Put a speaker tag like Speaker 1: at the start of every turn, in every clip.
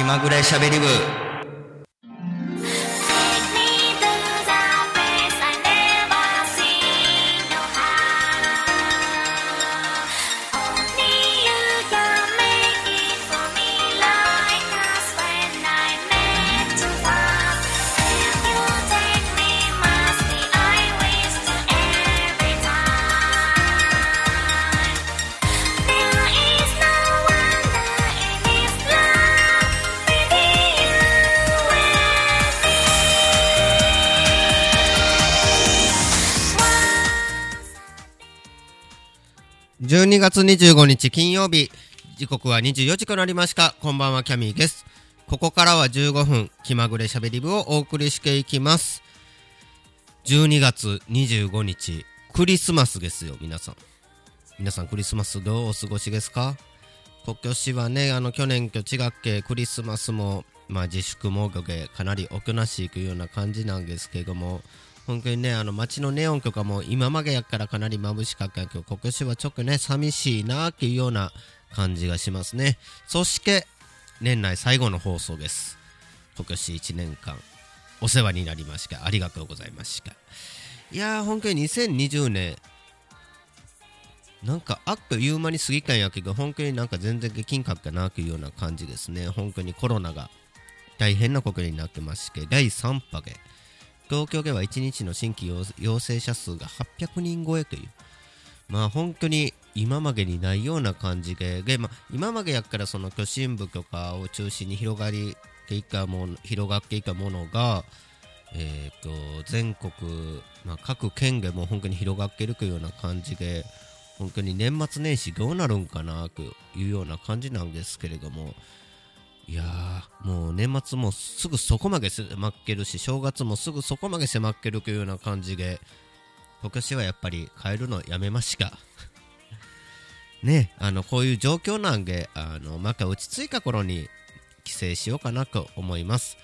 Speaker 1: 気まぐれしゃべり部。
Speaker 2: 12月25日金曜日。時刻は24時となりました。こんばんはキャミーです。ここからは15分気まぐれしゃべり部をお送りしていきます。12月25日クリスマスですよ皆さん。皆さんクリスマスどうお過ごしですか？今年はねあの去年と違っけクリスマスもまあ自粛モードでかなりおとなしいというような感じなんですけども。本当にねあの街のネオンとかも今までやからかなり眩しかったけど今年はちょっとね寂しいなっていうような感じがしますね。そして年内最後の放送です。今年1年間お世話になりました。ありがとうございました。いやー本当に2020年。なんかあっという間に過ぎたんやけど本当になんか全然できんかったなというような感じですね。本当にコロナが大変なことになってまして第3波で東京では1日の新規陽性者数が800人超えという。まあ本当に今までにないような感じでで、まあ、今までやからその都心部とかを中心に広がりていたも広がっていたものがえー、と全国、まあ、各県でも本当に広がっているというような感じで本当に年末年始どうなるんかなというような感じなんですけれどもいやーもう年末もすぐそこまで迫ってるし正月もすぐそこまで迫ってるというような感じで今年はやっぱり帰るのやめました。ねあのこういう状況なんであのまた落ち着いた頃に帰省しようかなと思います。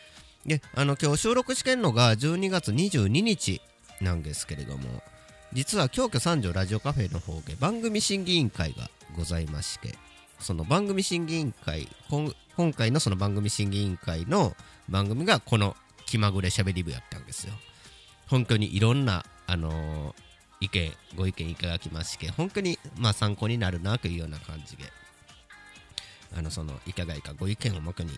Speaker 2: であの今日収録してるのが12月22日なんですけれども実は京都三条ラジオカフェの方で番組審議委員会がございましてその番組審議委員会今回のその番組審議委員会の番組がこの気まぐれしゃべり部やったんですよ。本当にいろんなあのー意見ご意見いただきまして本当にまあ参考になるなというような感じであのそのいただいたご意見をもとに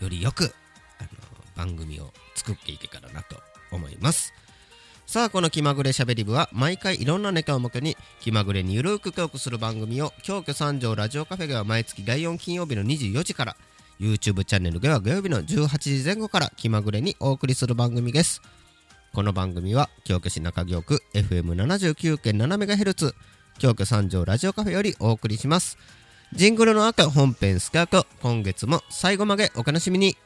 Speaker 2: よりよくあの番組を作っていけたらなと思います。さあこの気まぐれしゃべり部は毎回いろんなネタをもとに気まぐれにゆるくトークする番組を京都三条ラジオカフェでは毎月第4金曜日の24時から YouTube チャンネルでは土曜日の18時前後から気まぐれにお送りする番組です。この番組は京都市中京区 FM79.7MHz 京都三条ラジオカフェよりお送りします。ジングルの後本編スカート今月も最後までお楽しみに。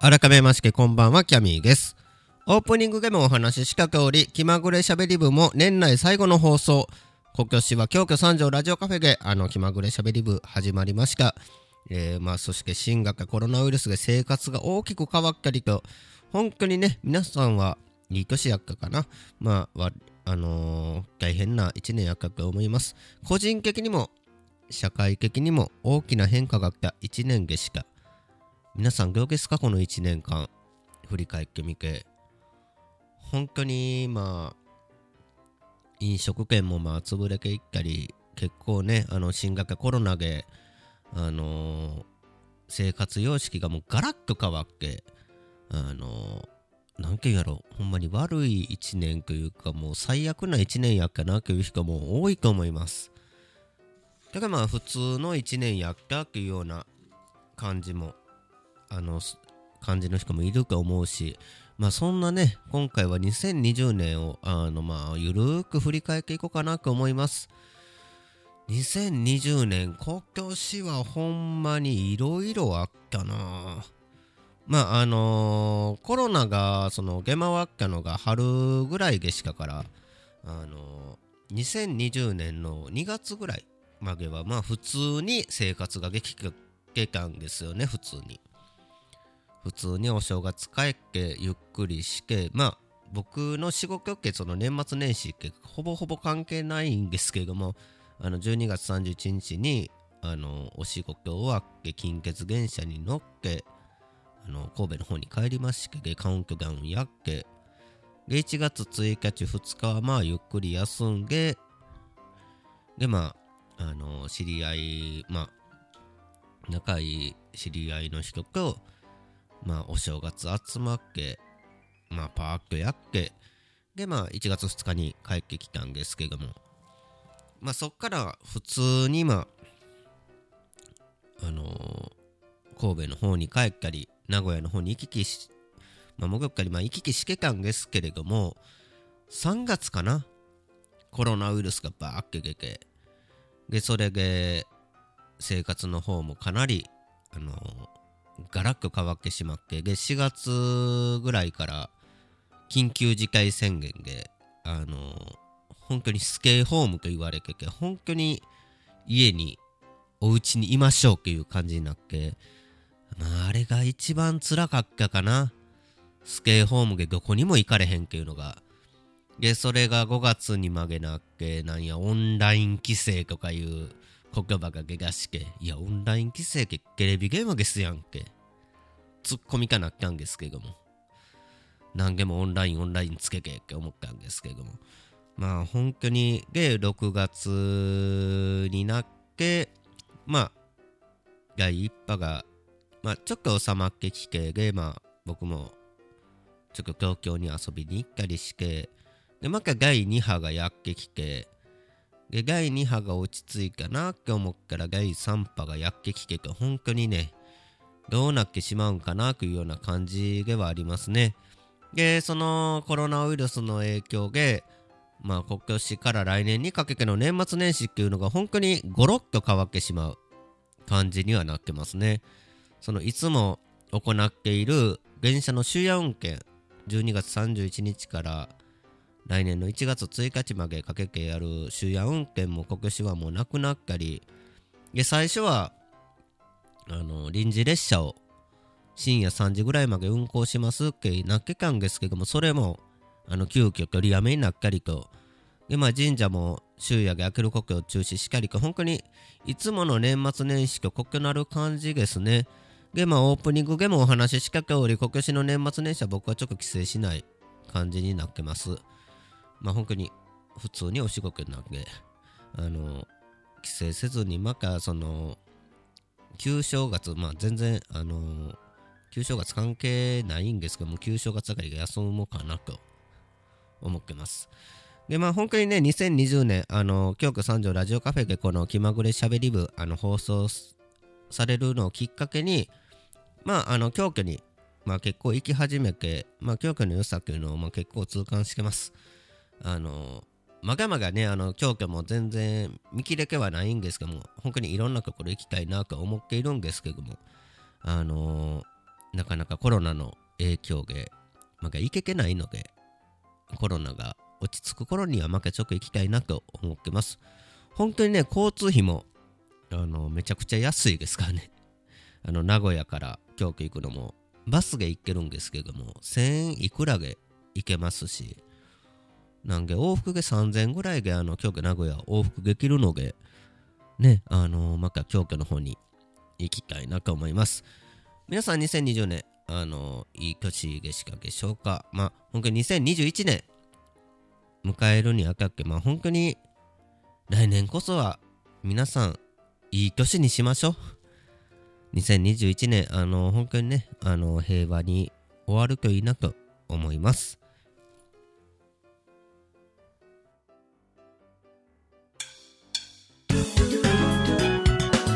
Speaker 2: 改めましてこんばんはキャミーです。オープニングでもお話しした通り気まぐれしゃべり部も年内最後の放送。今年は京都三条ラジオカフェであの気まぐれしゃべり部始まりました、えーまあ、そして新型コロナウイルスで生活が大きく変わったりと本当にね皆さんはいい年やったかな。まああのー大変な一年やったと思います。個人的にも社会的にも大きな変化があった一年でした皆さんどうですか？この1年間。振り返ってみて。本当にまあ飲食店もまあ潰れていったり結構ねあの新型コロナであのー生活様式がもうガラッと変わってあのーなんていうやろ。ほんまに悪い1年というかもう最悪な1年やっかなという人も多いと思います。だからまあ普通の1年やったっていうような感じもあの感じの人もいると思うしまあそんなね、今回は2020年を、あのまあ、ゆるーく振り返っていこうかなと思います。2020年、今年はほんまにいろいろあったなまああのーコロナがその出回ったのが春ぐらいでしかから、あのー2020年の2月ぐらいまではまあ普通に生活ができてたんですよね普通に普通にお正月帰ってゆっくりしてまあ僕の仕事ってその年末年始ってほぼほぼ関係ないんですけれどもあの12月31日にあのお仕事終わって近鉄電車に乗ってあの神戸の方に帰りましてでカウントダウンやってで1月1日2日はまあゆっくり休んででまああの知り合いまあ仲いい知り合いの人とまあお正月集まってまあパーッとやってでまあ1月2日に帰ってきたんですけどもまあそっから普通にまああのー神戸の方に帰ったり名古屋の方に行き来しまあ、もぐったり、まあ、行き来してたんですけれども、3月かなコロナウイルスがバーッて出て、で、それで、生活の方もかなり、あのガラッと変わってしまって、で、4月ぐらいから、緊急事態宣言で、あの本当にスケーホームと言われてて、本当に家に、お家にいましょうっていう感じになって、まあ、あれが一番辛かったかな。スケーホームでどこにも行かれへんっていうのが。で、それが5月に曲げなっけ、なんや、オンライン規制とかいう言葉が出だして、いや、オンライン規制ってテレビゲームですやんけ。ツッコミかなったんですけども。何でもオンライン、オンラインつけけって思ったんですけども。まあ、本当に、で、6月になって、まあ、第一波が、まあ、ちょっと収まってきて、で、まあ、僕もちょっと東京に遊びに行ったりして、で、また第2波がやってきて、第2波が落ち着いたなって思ったら第3波がやってきてて、本当にね、どうなってしまうんかなというような感じではありますね。で、そのコロナウイルスの影響で、まあ今年から来年にかけての年末年始っていうのが本当にゴロッと変わってしまう感じにはなってますね。そのいつも行っている電車の終夜運転12月31日から来年の1月1日までかけてやる終夜運転も今年はもうなくなったりで最初はあの臨時列車を深夜3時ぐらいまで運行しますってなってたんですけどもそれもあの急遽取りやめになったりと。でまあ神社も終夜で開ける国を中止しかりか本当にいつもの年末年始と異なる感じですね。で、まあ、オープニングでもお話しした通り、今年の年末年始は僕はちょっと帰省しない感じになってます。まあ、本当に普通にお仕事なって、あの、帰省せずに、また、その、旧正月、まあ、全然、あの、旧正月関係ないんですけども、旧正月あたりが休もうかなと思ってます。で、まあ、本当にね、2020年、あの、京都三条ラジオカフェでこの気まぐれしゃべり部、あの、放送されるのをきっかけに、まあ、あの、京都に、まあ、結構行き始めて、まあ、京都の良さっていうのを、まあ、結構痛感してます。あの、まがまがね、あの、京都も全然見切れてはないんですけども、本当にいろんなところ行きたいなと思っているんですけども、あのなかなかコロナの影響で、まだ行けてないので、コロナが落ち着く頃にはまたちょっと行きたいなと思ってます。本当にね、交通費も、あの、めちゃくちゃ安いですからね。あの、名古屋から京都行くのも、バスで行けるんですけども、1000円いくらで行けますし、なんで往復で3000ぐらいで、あの、京都名古屋往復できるので、ね、あの、また京都の方に行きたいなと思います。皆さん2020年、あの、いい年でしたでしょうか？まあ、本当に2021年、迎えるにあたって、まあ、本当に来年こそは皆さんいい年にしましょう。2021年、あの、本当にね、あの、平和に終わるといいなと思います。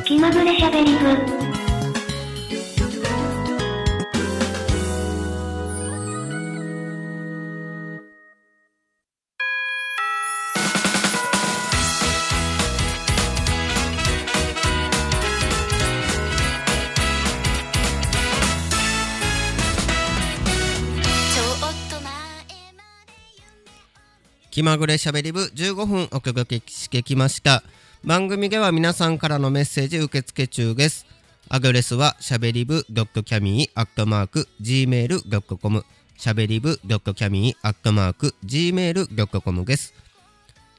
Speaker 1: 気まぐれしゃべり部
Speaker 2: 気まぐれしゃべり部15分お届けしてきました。番組では皆さんからのメッセージ受付中です。アドレスはしゃべり部ドットキャミーアットマーク gmail.com しゃべり部ドットキャミーアットマーク gmail.com です。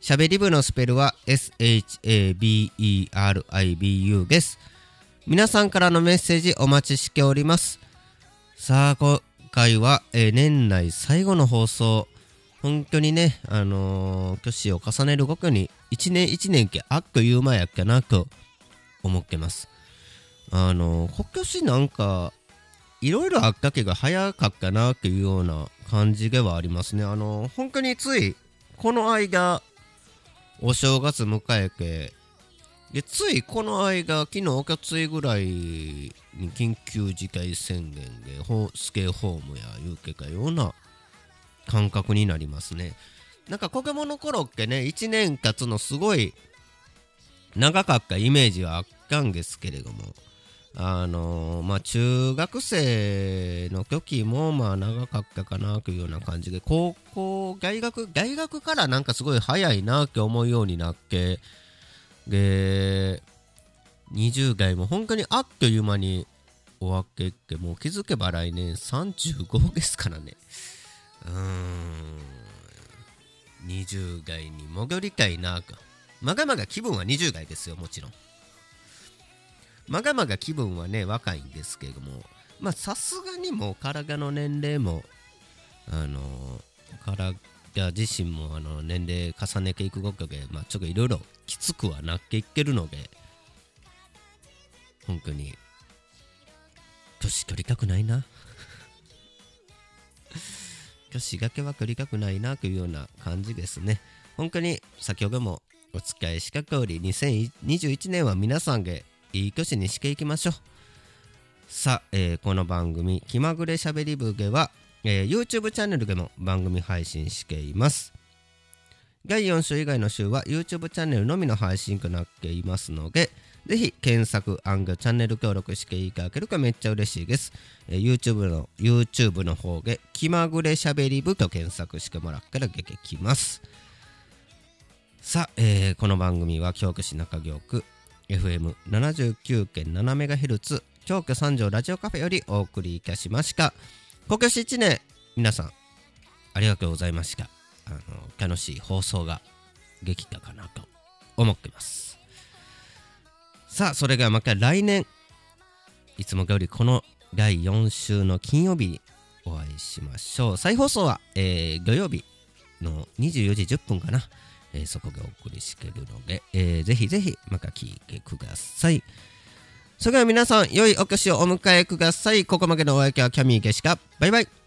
Speaker 2: しゃべり部のスペルは SHABERIBU です。皆さんからのメッセージお待ちしております。さあ今回は、えー年内最後の放送本当にねあのー年を重ねるごとに一年一年けあっという間やっけなと思ってます。あのー今年なんかいろいろあったけが早かったなっていうような感じではありますね。あのー本当についこの間お正月迎えてでついこの間昨日おかついぐらいに緊急事態宣言でスケホームや言うけかような感覚になりますね。なんか子供の頃ってね1年経つのすごい長かったイメージはあったんですけれどもあのーまあ中学生の時もまあ長かったかなというような感じで高校大学大学からなんかすごい早いなって思うようになってで20代も本当にあっという間に終わってってもう気づけば来年35ですからね。うーん20代に戻りたいなとまがまが気分は20代ですよもちろん。まがまが気分はね若いんですけれども。まあさすがにもう体の年齢もあの体自身もあの年齢重ねていくごとで、まあ、ちょっといろいろきつくはなっていってるので本当に年取りたくないな。年がけは取りたくないなというような感じですね。本当に先ほどもお伝えした通り2021年は皆さんでいい年にしていきましょう。さあ、えーこの番組「気まぐれしゃべり部」では、えー YouTube チャンネルでも番組配信しています。第4週以外の週は YouTube チャンネルのみの配信となっていますのでぜひ検索、アングチャンネル登録していただけるとめっちゃ嬉しいです。えー YouTube の YouTube の方で気まぐれしゃべり部と検索してもらったら出てきます。さあ、えーこの番組は京都市中京区 FM79.7MHz 京都三条ラジオカフェよりお送りいたしました。今年1年皆さんありがとうございました。あの楽しい放送ができたかなと思ってます。さあそれではまた来年。いつも通りこの第4週の金曜日にお会いしましょう。再放送は、えー土曜日の24時10分かな、えーそこでお送りしてるので、えーぜひぜひまた聞いてください。それでは皆さん良いお年をお迎えください。ここまでのお相手はキャミーでしたバイバイ。